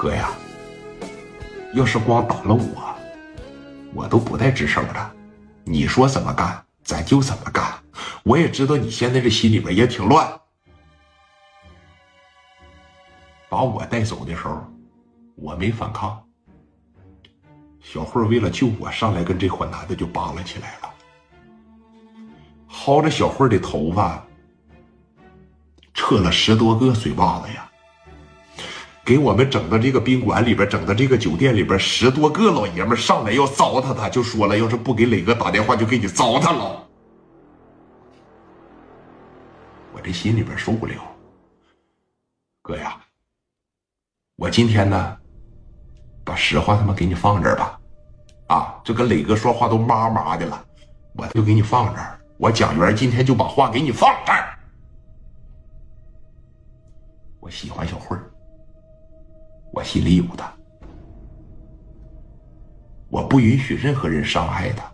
哥呀，要是光打了我，我都不带吱声的。你说怎么干，咱就怎么干。我也知道你现在这心里边也挺乱。把我带走的时候，我没反抗。小慧为了救我，上来跟这伙男的就扒拉起来了，薅着小慧的头发，撤了十多个嘴巴子呀！给我们整到这个宾馆里边，整到这个酒店里边，十多个老爷们上来要糟蹋他，就说了，要是不给磊哥打电话，就给你糟蹋了。我这心里边受不了，哥呀，我今天呢，把实话他妈给你放这儿吧，啊，这跟磊哥说话都麻麻的了，我就给你放这儿。我蒋元今天就把话给你放这儿。我喜欢小慧儿，我心里有他，我不允许任何人伤害他。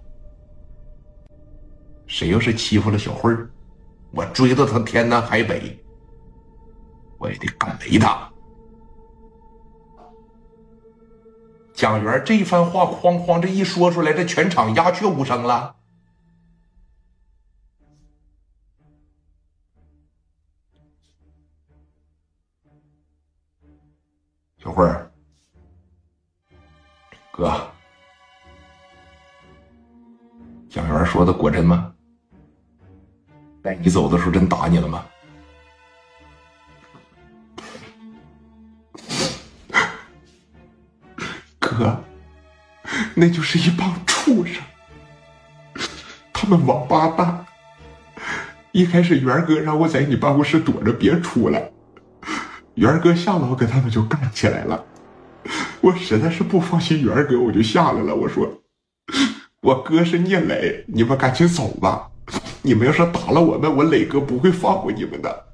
谁要是欺负了小慧儿，我追到他天南海北，我也得干没他。蒋元这一番话哐哐这一说出来，这全场鸦雀无声了。会儿，哥，蒋元说的果真吗？带你走的时候真打你了吗？哥，那就是一帮畜生，他们王八蛋。一开始元哥让我在你办公室躲着，别出来。元哥下楼跟他们就干起来了。我实在是不放心元哥，我就下来了。我说，我哥是聂磊，你们赶紧走吧。你们要是打了我们，我磊哥不会放过你们的。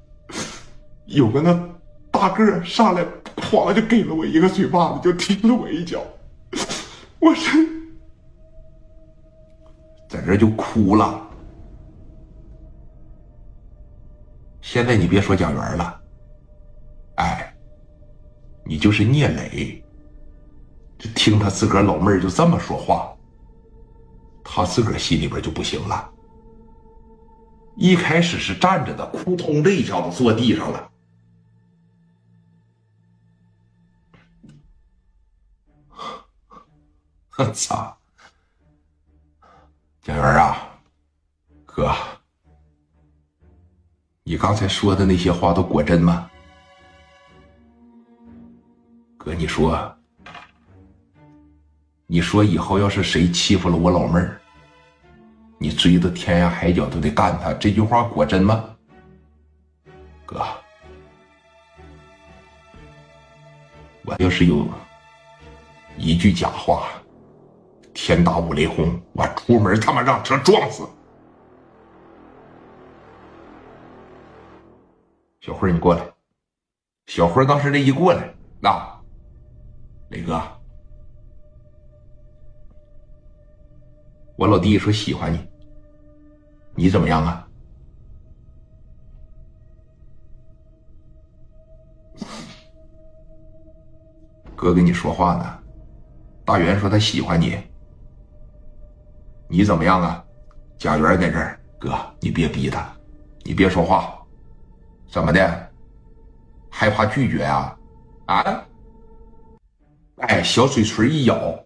有个那大个上来，哐就给了我一个嘴巴子，就踢了我一脚。我是在这就哭了。现在你别说蒋元了，你就是聂磊，就听他自个儿老妹儿就这么说话，他自个儿心里边就不行了。一开始是站着的，扑通这一下子坐地上了。我操！蒋元啊，哥，你刚才说的那些话都果真吗？哥，你说，你说以后要是谁欺负了我老妹儿？你追到天涯海角都得干他，这句话果真吗？哥，我要是有一句假话，天打五雷轰，我出门他妈让车撞死。小辉，你过来。小辉当时这一过来，那磊哥，我老弟说喜欢你。你怎么样啊？哥跟你说话呢。大元说他喜欢你，你怎么样啊？贾元在这儿，哥，你别逼他，你别说话，怎么的？害怕拒绝啊？啊？哎，小嘴唇一咬，